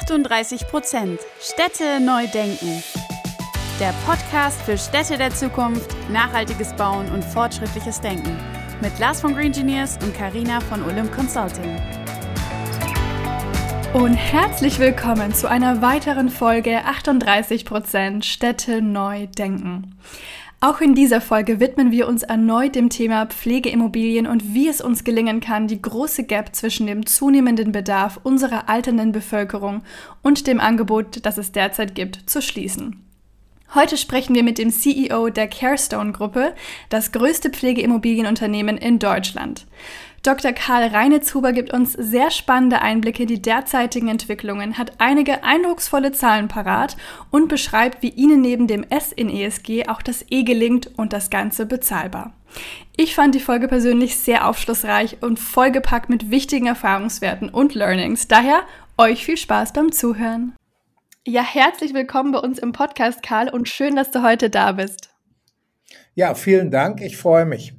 38 Prozent Städte neu denken. Der Podcast für Städte der Zukunft, nachhaltiges Bauen und fortschrittliches Denken. Mit Lars von Green Engineers und Karina von Olymp Consulting. Und herzlich willkommen zu einer weiteren Folge 38 Prozent Städte neu denken. Auch in dieser Folge widmen wir uns erneut dem Thema Pflegeimmobilien und wie es uns gelingen kann, die große Gap zwischen dem zunehmenden Bedarf unserer alternden Bevölkerung und dem Angebot, das es derzeit gibt, zu schließen. Heute sprechen wir mit dem CEO der Carestone Gruppe, das größte Pflegeimmobilienunternehmen in Deutschland. Dr. Karl Reinetzhuber gibt uns sehr spannende Einblicke in die derzeitigen Entwicklungen, hat einige eindrucksvolle Zahlen parat und beschreibt, wie Ihnen neben dem S in ESG auch das E gelingt und das Ganze bezahlbar. Ich fand die Folge persönlich sehr aufschlussreich und vollgepackt mit wichtigen Erfahrungswerten und Learnings. Daher euch viel Spaß beim Zuhören. Ja, herzlich willkommen bei uns im Podcast, Karl, und schön, dass du heute da bist. Ja, vielen Dank. Ich freue mich.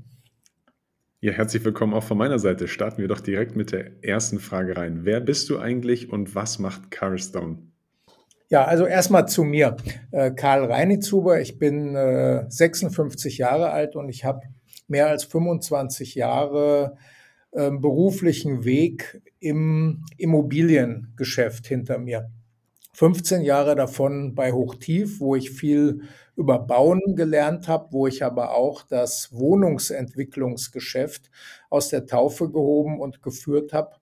Ja, herzlich willkommen auch von meiner Seite. Starten wir doch direkt mit der ersten Frage rein. Wer bist du eigentlich und was macht Carstone? Ja, also erstmal zu mir. Äh, Karl Reinitzuber, ich bin äh, 56 Jahre alt und ich habe mehr als 25 Jahre äh, beruflichen Weg im Immobiliengeschäft hinter mir. 15 Jahre davon bei Hochtief, wo ich viel über Bauen gelernt habe, wo ich aber auch das Wohnungsentwicklungsgeschäft aus der Taufe gehoben und geführt habe.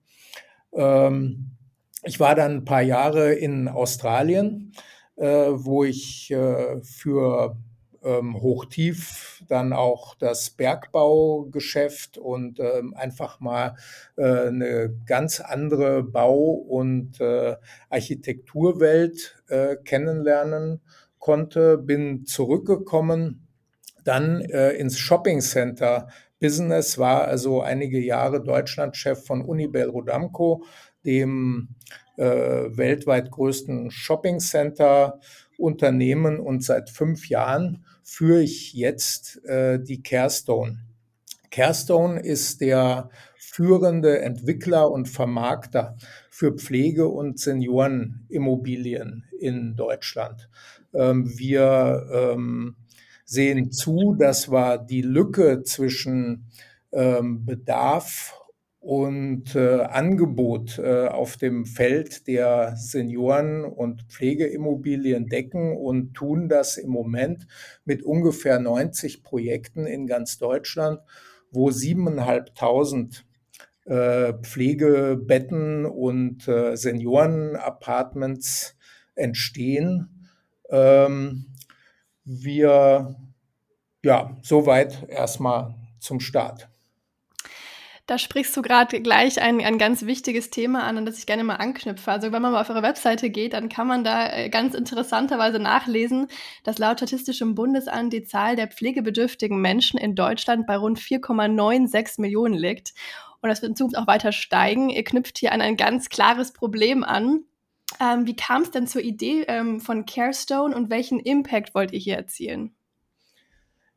Ähm, ich war dann ein paar Jahre in Australien, äh, wo ich äh, für ähm, Hochtief dann auch das Bergbaugeschäft und ähm, einfach mal äh, eine ganz andere Bau- und äh, Architekturwelt äh, kennenlernen konnte, bin zurückgekommen, dann äh, ins Shopping Center Business, war also einige Jahre Deutschlandchef von Unibel Rodamco, dem äh, weltweit größten Shopping Center Unternehmen und seit fünf Jahren führe ich jetzt äh, die Carestone. Carestone ist der führende Entwickler und Vermarkter für Pflege- und Seniorenimmobilien in Deutschland. Ähm, wir ähm, sehen zu, dass wir die Lücke zwischen ähm, Bedarf und äh, Angebot äh, auf dem Feld der Senioren- und Pflegeimmobilien decken und tun das im Moment mit ungefähr 90 Projekten in ganz Deutschland, wo 7.500 äh, Pflegebetten und äh, Seniorenapartments entstehen ähm, wir, ja, soweit erstmal zum Start. Da sprichst du gerade gleich ein, ein ganz wichtiges Thema an, an das ich gerne mal anknüpfe. Also wenn man mal auf eure Webseite geht, dann kann man da äh, ganz interessanterweise nachlesen, dass laut Statistischem Bundesamt die Zahl der pflegebedürftigen Menschen in Deutschland bei rund 4,96 Millionen liegt. Und das wird in Zukunft auch weiter steigen. Ihr knüpft hier an ein ganz klares Problem an. Ähm, wie kam es denn zur Idee ähm, von Carestone und welchen Impact wollt ihr hier erzielen?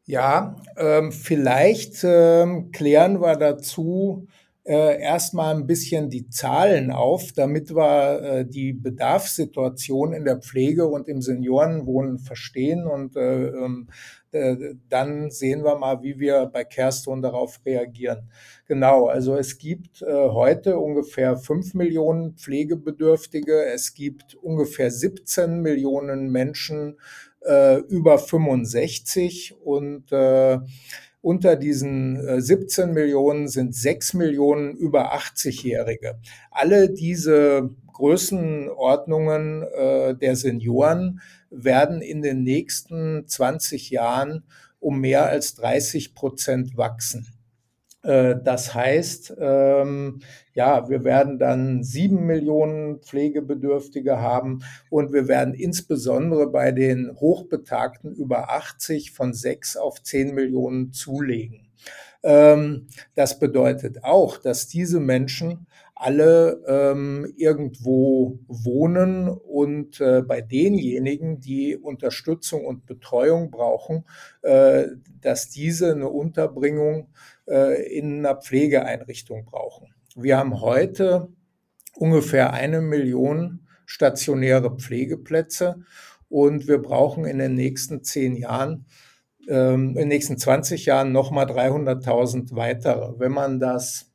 Ja, ähm, vielleicht ähm, klären wir dazu äh, erstmal ein bisschen die Zahlen auf, damit wir äh, die Bedarfssituation in der Pflege und im Seniorenwohnen verstehen. Und äh, äh, dann sehen wir mal, wie wir bei Kerston darauf reagieren. Genau, also es gibt äh, heute ungefähr fünf Millionen Pflegebedürftige, es gibt ungefähr 17 Millionen Menschen äh, über 65 und äh, unter diesen 17 äh, Millionen sind 6 Millionen über 80-Jährige. Alle diese Größenordnungen äh, der Senioren werden in den nächsten 20 Jahren um mehr als 30 Prozent wachsen. Äh, das heißt, ähm, ja, wir werden dann sieben Millionen Pflegebedürftige haben und wir werden insbesondere bei den Hochbetagten über 80 von sechs auf zehn Millionen zulegen. Ähm, das bedeutet auch, dass diese Menschen alle ähm, irgendwo wohnen und äh, bei denjenigen, die Unterstützung und Betreuung brauchen, äh, dass diese eine Unterbringung in einer Pflegeeinrichtung brauchen. Wir haben heute ungefähr eine Million stationäre Pflegeplätze und wir brauchen in den nächsten zehn Jahren, ähm, in den nächsten 20 Jahren nochmal 300.000 weitere. Wenn man das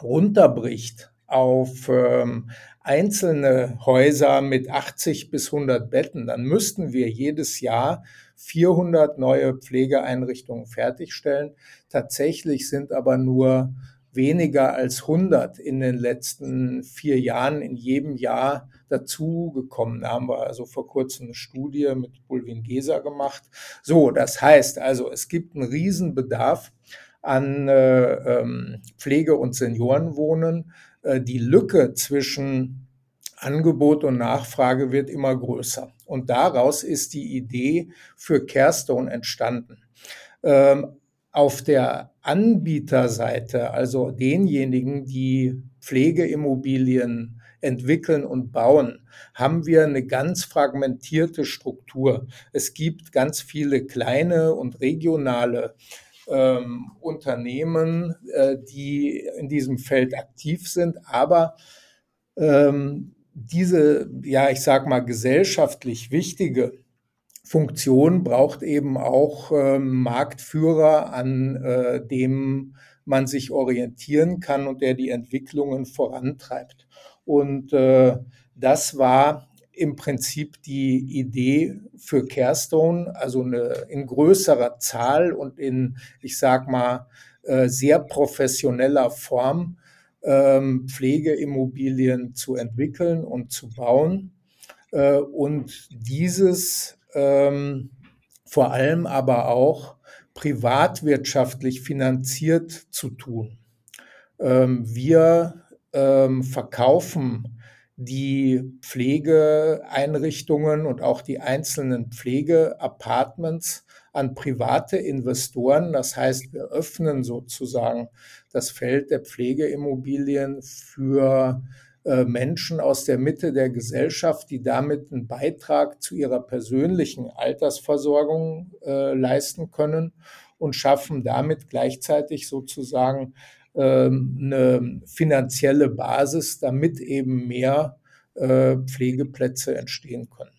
runterbricht auf ähm, einzelne Häuser mit 80 bis 100 Betten, dann müssten wir jedes Jahr 400 neue Pflegeeinrichtungen fertigstellen. Tatsächlich sind aber nur weniger als 100 in den letzten vier Jahren in jedem Jahr dazugekommen. Da haben wir also vor kurzem eine Studie mit Bulwin Geser gemacht. So, das heißt also, es gibt einen Riesenbedarf an äh, ähm, Pflege- und Seniorenwohnen. Äh, die Lücke zwischen Angebot und Nachfrage wird immer größer. Und daraus ist die Idee für Carestone entstanden. Ähm, auf der Anbieterseite, also denjenigen, die Pflegeimmobilien entwickeln und bauen, haben wir eine ganz fragmentierte Struktur. Es gibt ganz viele kleine und regionale ähm, Unternehmen, äh, die in diesem Feld aktiv sind, aber ähm, diese, ja, ich sag mal, gesellschaftlich wichtige Funktion braucht eben auch äh, Marktführer, an äh, dem man sich orientieren kann und der die Entwicklungen vorantreibt. Und äh, das war im Prinzip die Idee für Carestone, also eine, in größerer Zahl und in, ich sag mal, äh, sehr professioneller Form ähm, Pflegeimmobilien zu entwickeln und zu bauen. Äh, und dieses ähm, vor allem aber auch privatwirtschaftlich finanziert zu tun. Ähm, wir ähm, verkaufen die Pflegeeinrichtungen und auch die einzelnen Pflegeapartments an private Investoren. Das heißt, wir öffnen sozusagen das Feld der Pflegeimmobilien für äh, Menschen aus der Mitte der Gesellschaft, die damit einen Beitrag zu ihrer persönlichen Altersversorgung äh, leisten können und schaffen damit gleichzeitig sozusagen eine finanzielle Basis, damit eben mehr äh, Pflegeplätze entstehen können.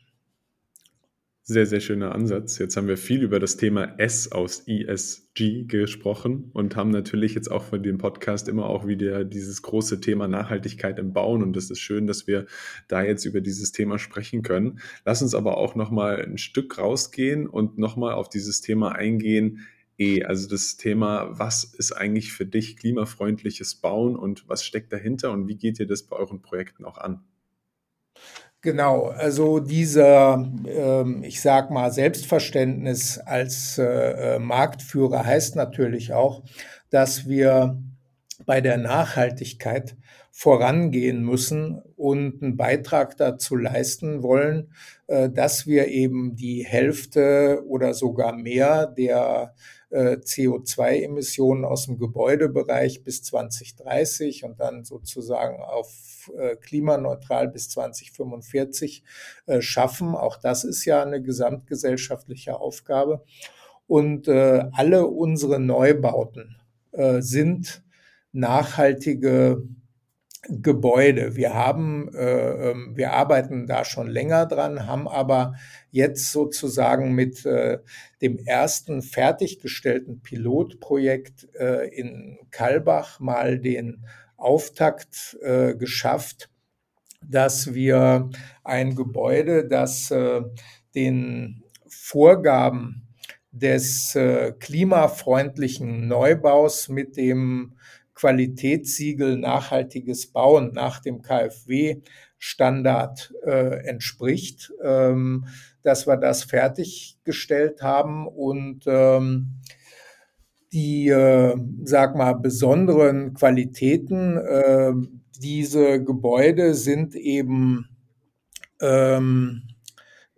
Sehr, sehr schöner Ansatz. Jetzt haben wir viel über das Thema S aus ESG gesprochen und haben natürlich jetzt auch von dem Podcast immer auch wieder dieses große Thema Nachhaltigkeit im Bauen. Und es ist schön, dass wir da jetzt über dieses Thema sprechen können. Lass uns aber auch nochmal ein Stück rausgehen und nochmal auf dieses Thema eingehen. E, also das Thema, was ist eigentlich für dich klimafreundliches Bauen und was steckt dahinter und wie geht ihr das bei euren Projekten auch an? Genau, also dieser, ähm, ich sag mal, Selbstverständnis als äh, äh, Marktführer heißt natürlich auch, dass wir bei der Nachhaltigkeit vorangehen müssen und einen Beitrag dazu leisten wollen, äh, dass wir eben die Hälfte oder sogar mehr der äh, CO2-Emissionen aus dem Gebäudebereich bis 2030 und dann sozusagen auf äh, klimaneutral bis 2045 äh, schaffen. Auch das ist ja eine gesamtgesellschaftliche Aufgabe. Und alle unsere Neubauten sind nachhaltige Gebäude. Wir haben, äh, ähm, wir arbeiten da schon länger dran, haben aber jetzt sozusagen mit äh, dem ersten fertiggestellten Pilotprojekt äh, in Kalbach mal den Auftakt äh, geschafft, dass wir ein Gebäude, das äh, den Vorgaben des äh, klimafreundlichen Neubaus mit dem Qualitätssiegel nachhaltiges Bauen nach dem KfW-Standard äh, entspricht, ähm, dass wir das fertiggestellt haben und ähm, die, äh, sag mal, besonderen Qualitäten. Äh, diese Gebäude sind eben ähm,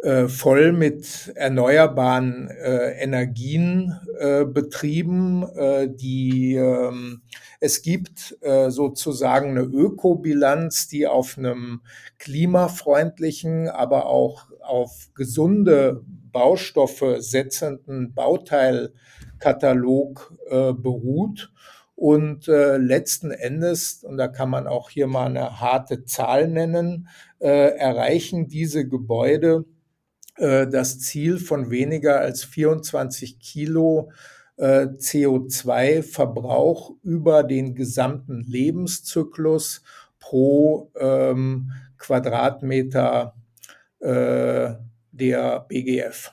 äh, voll mit erneuerbaren äh, Energien äh, betrieben. Äh, die, ähm, es gibt äh, sozusagen eine Ökobilanz, die auf einem klimafreundlichen, aber auch auf gesunde Baustoffe setzenden Bauteilkatalog beruht. Und äh, letzten Endes, und da kann man auch hier mal eine harte Zahl nennen, äh, erreichen diese Gebäude das Ziel von weniger als 24 Kilo äh, CO2-Verbrauch über den gesamten Lebenszyklus pro ähm, Quadratmeter äh, der BGF.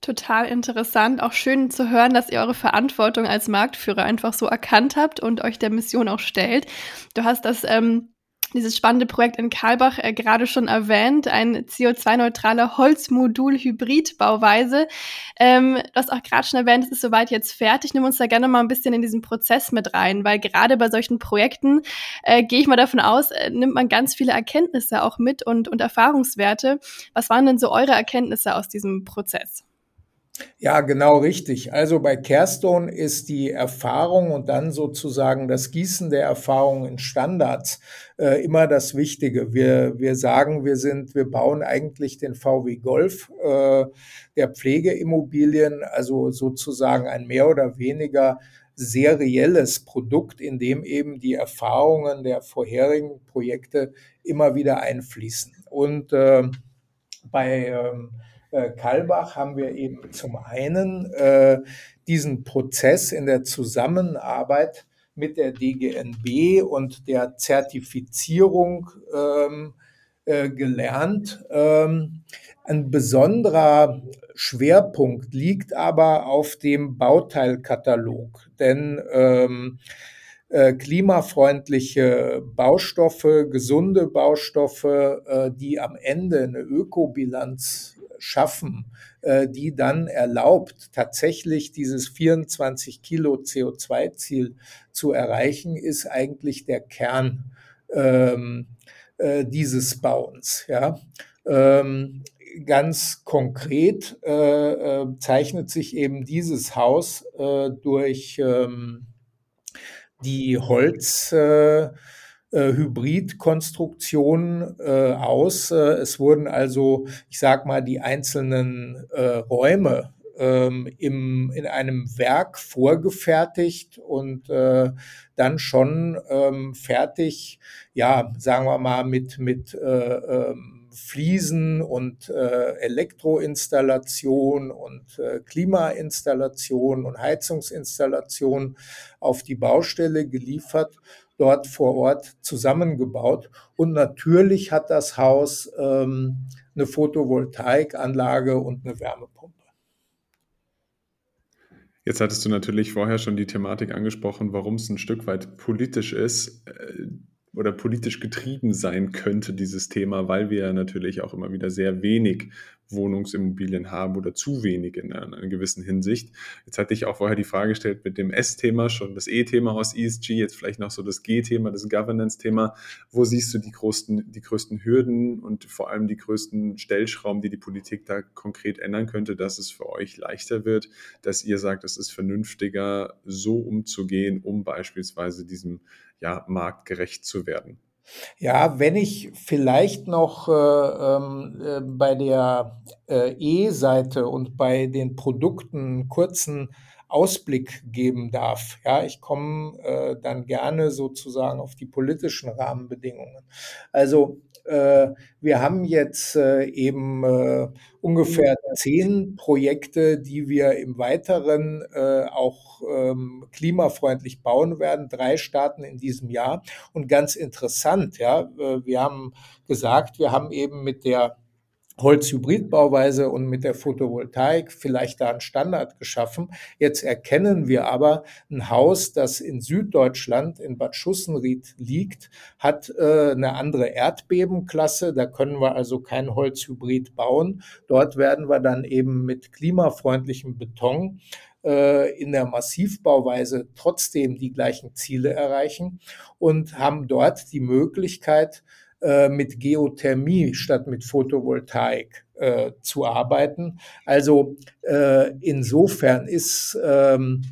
Total interessant, auch schön zu hören, dass ihr eure Verantwortung als Marktführer einfach so erkannt habt und euch der Mission auch stellt. Du hast das ähm, dieses spannende Projekt in Karlbach äh, gerade schon erwähnt, ein CO2-neutrale Holzmodul-Hybrid-Bauweise. Ähm, du hast auch gerade schon erwähnt, es ist soweit jetzt fertig. Nimm uns da gerne mal ein bisschen in diesen Prozess mit rein, weil gerade bei solchen Projekten äh, gehe ich mal davon aus, äh, nimmt man ganz viele Erkenntnisse auch mit und, und Erfahrungswerte. Was waren denn so eure Erkenntnisse aus diesem Prozess? Ja, genau richtig. Also bei Carestone ist die Erfahrung und dann sozusagen das Gießen der Erfahrung in Standards äh, immer das Wichtige. Wir, wir sagen, wir sind, wir bauen eigentlich den VW Golf äh, der Pflegeimmobilien, also sozusagen ein mehr oder weniger serielles Produkt, in dem eben die Erfahrungen der vorherigen Projekte immer wieder einfließen. Und äh, bei ähm, äh, Kalbach haben wir eben zum einen äh, diesen Prozess in der Zusammenarbeit mit der DGNB und der Zertifizierung ähm, äh, gelernt. Ähm, ein besonderer Schwerpunkt liegt aber auf dem Bauteilkatalog, denn ähm, äh, klimafreundliche Baustoffe, gesunde Baustoffe, äh, die am Ende eine Ökobilanz schaffen, äh, die dann erlaubt, tatsächlich dieses 24 Kilo CO2-Ziel zu erreichen, ist eigentlich der Kern ähm, äh, dieses Bauens. Ja. Ähm, ganz konkret äh, äh zeichnet sich eben dieses Haus äh, durch ähm, die Holz äh, Hybridkonstruktion äh, aus. Äh, es wurden also, ich sag mal, die einzelnen äh, Räume ähm, im, in einem Werk vorgefertigt und äh, dann schon ähm, fertig, ja, sagen wir mal, mit, mit äh, ähm, Fliesen und äh, Elektroinstallation und äh, Klimainstallation und Heizungsinstallation auf die Baustelle geliefert dort vor Ort zusammengebaut. Und natürlich hat das Haus ähm, eine Photovoltaikanlage und eine Wärmepumpe. Jetzt hattest du natürlich vorher schon die Thematik angesprochen, warum es ein Stück weit politisch ist. Äh, oder politisch getrieben sein könnte, dieses Thema, weil wir natürlich auch immer wieder sehr wenig Wohnungsimmobilien haben oder zu wenig in einer, in einer gewissen Hinsicht. Jetzt hatte ich auch vorher die Frage gestellt mit dem S-Thema, schon das E-Thema aus ESG, jetzt vielleicht noch so das G-Thema, das Governance-Thema. Wo siehst du die größten, die größten Hürden und vor allem die größten Stellschrauben, die die Politik da konkret ändern könnte, dass es für euch leichter wird, dass ihr sagt, es ist vernünftiger, so umzugehen, um beispielsweise diesem ja, marktgerecht zu werden? Ja, wenn ich vielleicht noch äh, ähm, äh, bei der äh, E-Seite und bei den Produkten kurzen Ausblick geben darf. Ja, ich komme äh, dann gerne sozusagen auf die politischen Rahmenbedingungen. Also äh, wir haben jetzt äh, eben äh, ungefähr zehn Projekte, die wir im Weiteren auch ähm, klimafreundlich bauen werden. Drei starten in diesem Jahr. Und ganz interessant, ja, wir haben gesagt, wir haben eben mit der Holzhybridbauweise und mit der Photovoltaik vielleicht da einen Standard geschaffen. Jetzt erkennen wir aber, ein Haus, das in Süddeutschland in Bad Schussenried liegt, hat äh, eine andere Erdbebenklasse. Da können wir also kein Holzhybrid bauen. Dort werden wir dann eben mit klimafreundlichem Beton äh, in der Massivbauweise trotzdem die gleichen Ziele erreichen und haben dort die Möglichkeit, äh, mit Geothermie statt mit Photovoltaik äh, zu arbeiten. Also äh, insofern ist ähm,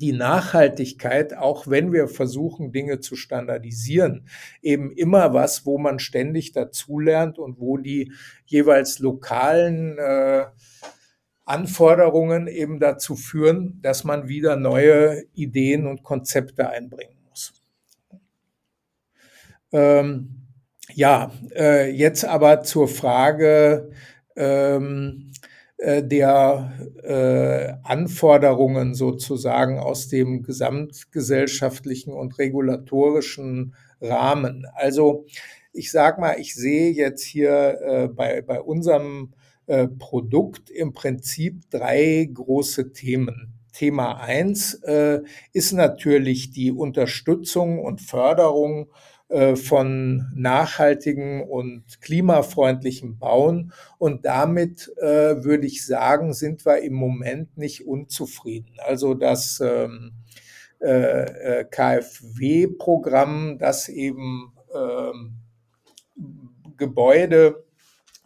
die Nachhaltigkeit, auch wenn wir versuchen, Dinge zu standardisieren, eben immer was, wo man ständig dazulernt und wo die jeweils lokalen äh, Anforderungen eben dazu führen, dass man wieder neue Ideen und Konzepte einbringen muss. Ähm, ja, äh, jetzt aber zur Frage ähm, äh, der äh, Anforderungen sozusagen aus dem gesamtgesellschaftlichen und regulatorischen Rahmen. Also ich sage mal, ich sehe jetzt hier äh, bei, bei unserem äh, Produkt im Prinzip drei große Themen. Thema eins äh, ist natürlich die Unterstützung und Förderung von nachhaltigen und klimafreundlichen Bauen. Und damit äh, würde ich sagen, sind wir im Moment nicht unzufrieden. Also das ähm, äh, äh KfW-Programm, das eben ähm, Gebäude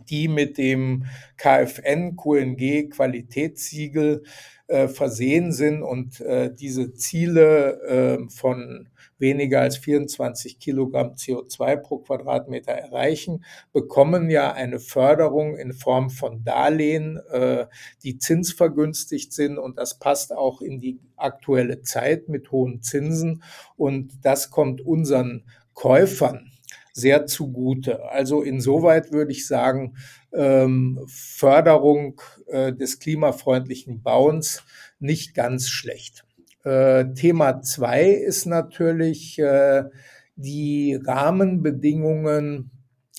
die mit dem KFN, QNG Qualitätssiegel äh, versehen sind und äh, diese Ziele äh, von weniger als 24 Kilogramm CO2 pro Quadratmeter erreichen, bekommen ja eine Förderung in Form von Darlehen, äh, die zinsvergünstigt sind und das passt auch in die aktuelle Zeit mit hohen Zinsen und das kommt unseren Käufern sehr zugute. Also insoweit würde ich sagen, ähm, Förderung äh, des klimafreundlichen Bauens nicht ganz schlecht. Äh, Thema zwei ist natürlich äh, die Rahmenbedingungen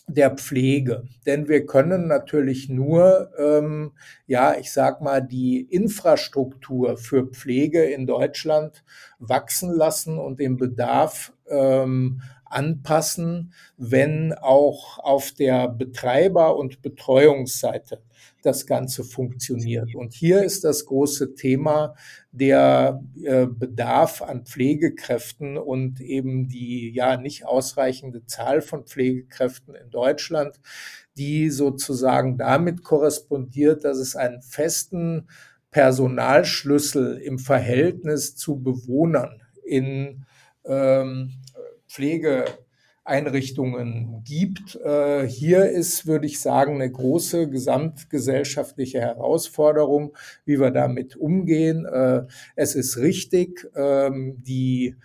der Pflege. Denn wir können natürlich nur, ähm, ja, ich sag mal, die Infrastruktur für Pflege in Deutschland wachsen lassen und den Bedarf ähm, anpassen, wenn auch auf der Betreiber- und Betreuungsseite das Ganze funktioniert. Und hier ist das große Thema der äh, Bedarf an Pflegekräften und eben die ja nicht ausreichende Zahl von Pflegekräften in Deutschland, die sozusagen damit korrespondiert, dass es einen festen Personalschlüssel im Verhältnis zu Bewohnern in ähm, Pflegeeinrichtungen gibt. Äh, hier ist, würde ich sagen, eine große gesamtgesellschaftliche Herausforderung, wie wir damit umgehen. Äh, es ist richtig, ähm, die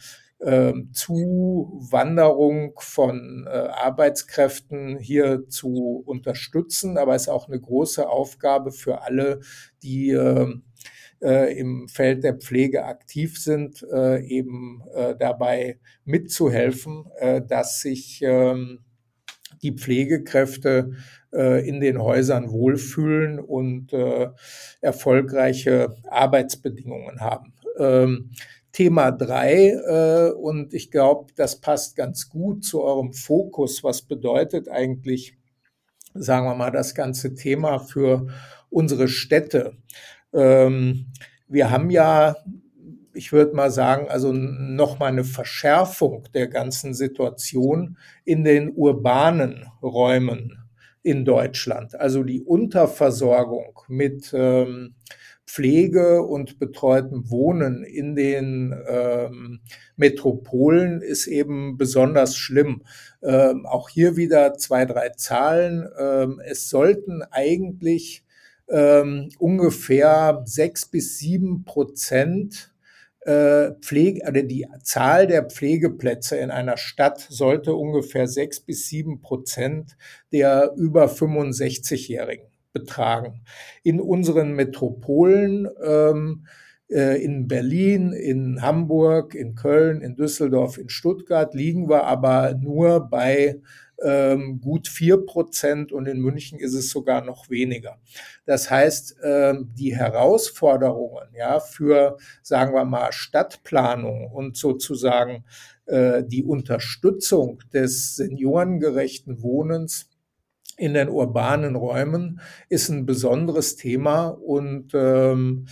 ähm, Zuwanderung von äh, Arbeitskräften hier zu unterstützen, aber es ist auch eine große Aufgabe für alle, die ähm, äh, im Feld der Pflege aktiv sind, äh, eben äh, dabei mitzuhelfen, äh, dass sich ähm, die Pflegekräfte äh, in den Häusern wohlfühlen und äh, erfolgreiche Arbeitsbedingungen haben. Ähm, Thema drei äh, und ich glaube, das passt ganz gut zu eurem Fokus. Was bedeutet eigentlich, sagen wir mal, das ganze Thema für unsere Städte? Ähm, wir haben ja, ich würde mal sagen, also nochmal eine Verschärfung der ganzen Situation in den urbanen Räumen in Deutschland. Also die Unterversorgung mit ähm, Pflege und betreutem Wohnen in den ähm, Metropolen ist eben besonders schlimm. Ähm, auch hier wieder zwei, drei Zahlen. Ähm, es sollten eigentlich ähm, ungefähr sechs bis sieben Prozent äh, Pflege, also die Zahl der Pflegeplätze in einer Stadt sollte ungefähr sechs bis sieben Prozent der über 65-Jährigen betragen. In unseren Metropolen ähm, äh, in Berlin, in Hamburg, in Köln, in Düsseldorf, in Stuttgart liegen wir aber nur bei ähm, gut vier Prozent und in München ist es sogar noch weniger. Das heißt, ähm, die Herausforderungen ja für, sagen wir mal, Stadtplanung und sozusagen äh, die Unterstützung des seniorengerechten Wohnens in den urbanen Räumen ist ein besonderes Thema und ähm,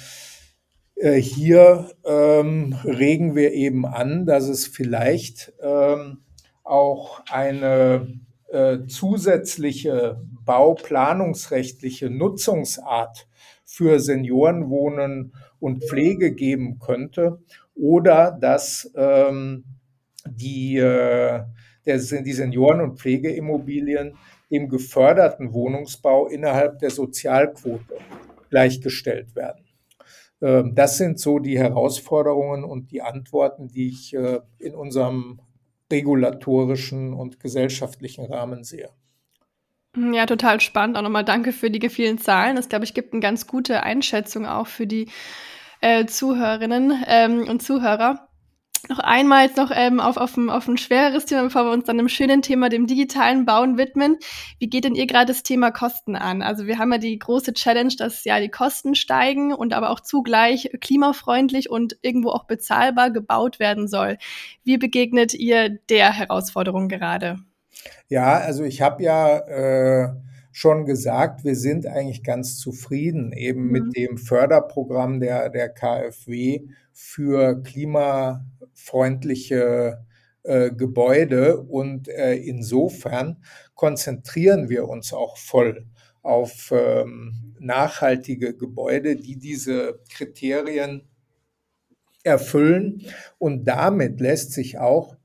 äh, hier ähm, regen wir eben an, dass es vielleicht ähm, auch eine äh, zusätzliche bauplanungsrechtliche Nutzungsart für Seniorenwohnen und Pflege geben könnte oder dass ähm, die, äh, der, die Senioren- und Pflegeimmobilien dem geförderten Wohnungsbau innerhalb der Sozialquote gleichgestellt werden. Ähm, das sind so die Herausforderungen und die Antworten, die ich äh, in unserem regulatorischen und gesellschaftlichen Rahmen sehe. Ja, total spannend. Auch nochmal danke für die vielen Zahlen. Das, glaube ich, gibt eine ganz gute Einschätzung auch für die äh, Zuhörerinnen ähm, und Zuhörer. Noch einmal jetzt noch ähm, auf, auf, ein, auf ein schwereres Thema, bevor wir uns dann dem schönen Thema, dem digitalen Bauen widmen. Wie geht denn ihr gerade das Thema Kosten an? Also wir haben ja die große Challenge, dass ja die Kosten steigen und aber auch zugleich klimafreundlich und irgendwo auch bezahlbar gebaut werden soll. Wie begegnet ihr der Herausforderung gerade? Ja, also ich habe ja äh, schon gesagt, wir sind eigentlich ganz zufrieden eben mhm. mit dem Förderprogramm der, der KfW für klimafreundliche äh, Gebäude. Und äh, insofern konzentrieren wir uns auch voll auf ähm, nachhaltige Gebäude, die diese Kriterien erfüllen. Und damit lässt sich auch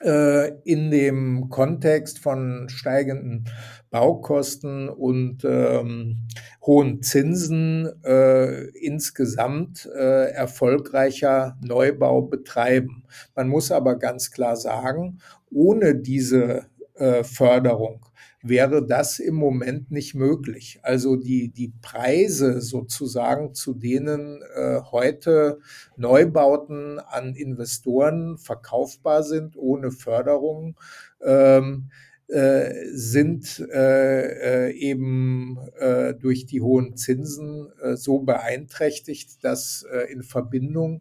äh, in dem Kontext von steigenden Baukosten und ähm, hohen Zinsen äh, insgesamt äh, erfolgreicher Neubau betreiben. Man muss aber ganz klar sagen, ohne diese äh, Förderung wäre das im Moment nicht möglich. Also die, die Preise sozusagen, zu denen äh, heute Neubauten an Investoren verkaufbar sind, ohne Förderung, ähm, äh, sind äh, äh, eben äh, durch die hohen Zinsen äh, so beeinträchtigt, dass in Verbindung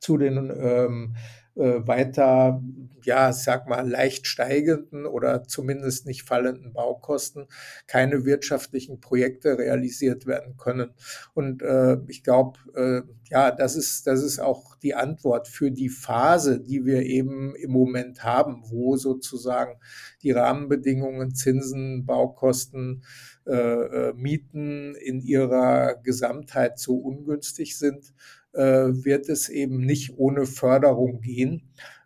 zu den ähm, äh, weiter, ja, sag mal, leicht steigenden oder zumindest nicht fallenden Baukosten keine wirtschaftlichen Projekte realisiert werden können. Und äh, ich glaube, äh, ja, das ist, das ist auch die Antwort für die Phase, die wir eben im Moment haben, wo sozusagen die Rahmenbedingungen, Zinsen, Baukosten, äh, äh Mieten in ihrer Gesamtheit so ungünstig sind äh, wird es eben nicht ohne Förderung gehen.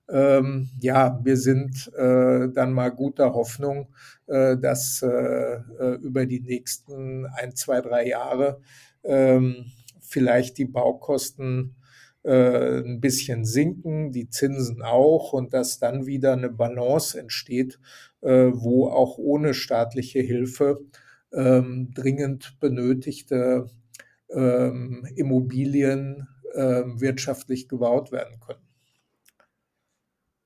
Ähm, ja, wir sind äh, dann mal guter Hoffnung, äh, dass äh, äh über die nächsten ein, zwei, drei Jahre ähm, vielleicht die Baukosten äh, ein bisschen sinken, die Zinsen auch und dass dann wieder eine Balance entsteht, äh, wo auch ohne staatliche Hilfe ähm, dringend benötigte ähm, Immobilien wirtschaftlich gebaut werden können.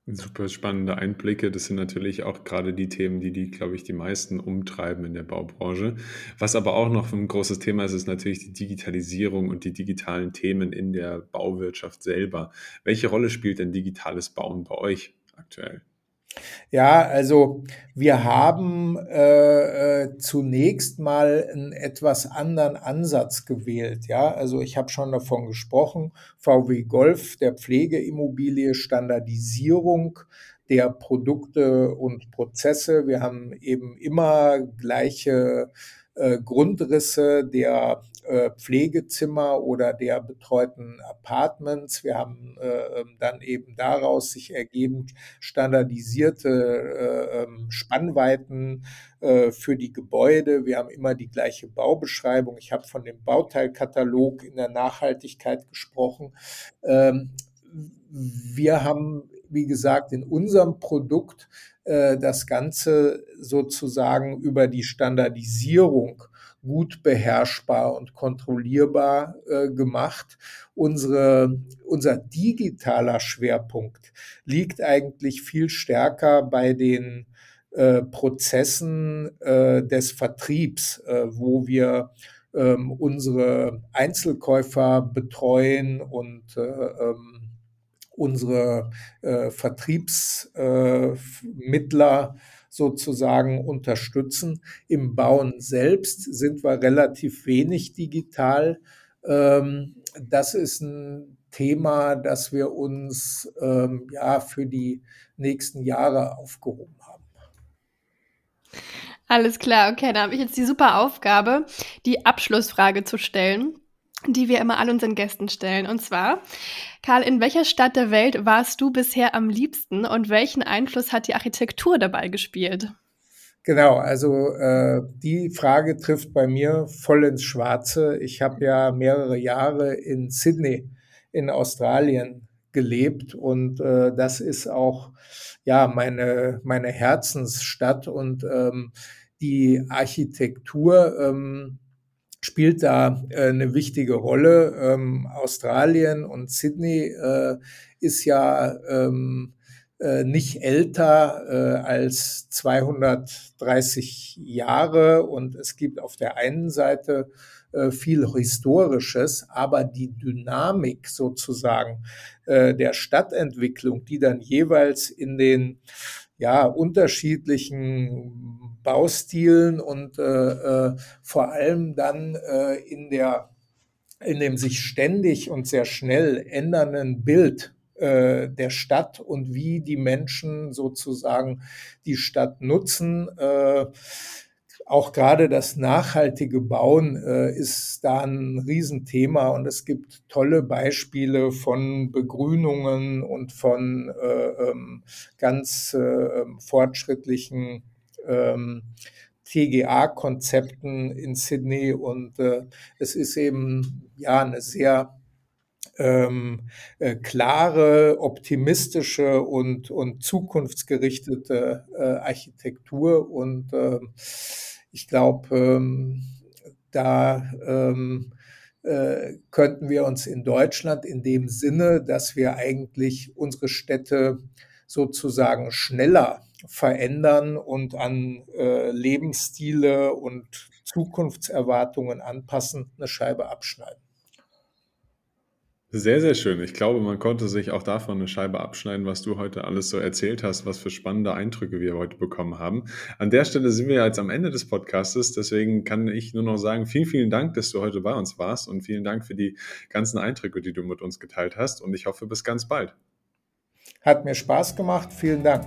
Super spannende Einblicke. Das sind natürlich auch gerade die Themen, die die, glaube ich, die meisten umtreiben in der Baubranche. Was aber auch noch ein großes Thema ist, ist natürlich die Digitalisierung und die digitalen Themen in der Bauwirtschaft selber. Welche Rolle spielt denn digitales Bauen bei euch aktuell? Ja, also wir haben äh, äh, zunächst mal einen etwas anderen Ansatz gewählt. Ja, also ich habe schon davon gesprochen, VW Golf, der Pflegeimmobilie, Standardisierung der Produkte und Prozesse. Wir haben eben immer gleiche äh, Grundrisse der äh, Pflegezimmer oder der betreuten Apartments. Wir haben äh, ähm, dann eben daraus sich ergebend standardisierte äh, ähm, Spannweiten für die Gebäude. Wir haben immer die gleiche Baubeschreibung. Ich habe von dem Bauteilkatalog in der Nachhaltigkeit gesprochen. Ähm, wir haben, wie gesagt, in unserem Produkt das Ganze sozusagen über die Standardisierung gut beherrschbar und kontrollierbar äh, gemacht. Unsere, unser digitaler Schwerpunkt liegt eigentlich viel stärker bei den äh, Prozessen äh, des Vertriebs, äh, wo wir ähm, unsere Einzelkäufer betreuen und äh, ähm, unsere äh, Vertriebsmittler äh, sozusagen unterstützen. Im Bauen selbst sind wir relativ wenig digital. Ähm, das ist ein Thema, das wir uns ähm, ja für die nächsten Jahre aufgehoben haben. Alles klar, okay, da habe ich jetzt die super Aufgabe, die Abschlussfrage zu stellen die wir immer all unseren Gästen stellen. Und zwar, Karl, in welcher Stadt der Welt warst du bisher am liebsten und welchen Einfluss hat die Architektur dabei gespielt? Genau, also äh, die Frage trifft bei mir voll ins Schwarze. Ich habe ja mehrere Jahre in Sydney in Australien gelebt und äh, das ist auch ja meine meine Herzensstadt und ähm, die Architektur ähm, spielt da äh, eine wichtige Rolle. Ähm, Australien und Sydney äh, ist ja ähm, äh, nicht älter äh, als 230 Jahre und es gibt auf der einen Seite äh, viel Historisches, aber die Dynamik sozusagen der Stadtentwicklung, die dann jeweils in den ja, unterschiedlichen Baustilen und äh, äh, vor allem dann äh, in der in dem sich ständig und sehr schnell ändernden Bild äh, der Stadt und wie die Menschen sozusagen die Stadt nutzen. Auch gerade das nachhaltige Bauen äh, ist da ein Riesenthema und es gibt tolle Beispiele von Begrünungen und von äh, ähm, ganz äh, fortschrittlichen ähm, TGA-Konzepten in Sydney und äh, es ist eben ja eine sehr ähm, äh, klare, optimistische und, und zukunftsgerichtete äh, Architektur. Und äh, ich glaube, ähm, da ähm, äh, könnten wir uns in Deutschland in dem Sinne, dass wir eigentlich unsere Städte sozusagen schneller verändern und an äh, Lebensstile und Zukunftserwartungen anpassen, eine Scheibe abschneiden. Sehr, sehr schön. Ich glaube, man konnte sich auch davon eine Scheibe abschneiden, was du heute alles so erzählt hast, was für spannende Eindrücke wir heute bekommen haben. An der Stelle sind wir jetzt am Ende des Podcastes, deswegen kann ich nur noch sagen, vielen, vielen Dank, dass du heute bei uns warst und vielen Dank für die ganzen Eindrücke, die du mit uns geteilt hast und ich hoffe, bis ganz bald. Hat mir Spaß gemacht. Vielen Dank.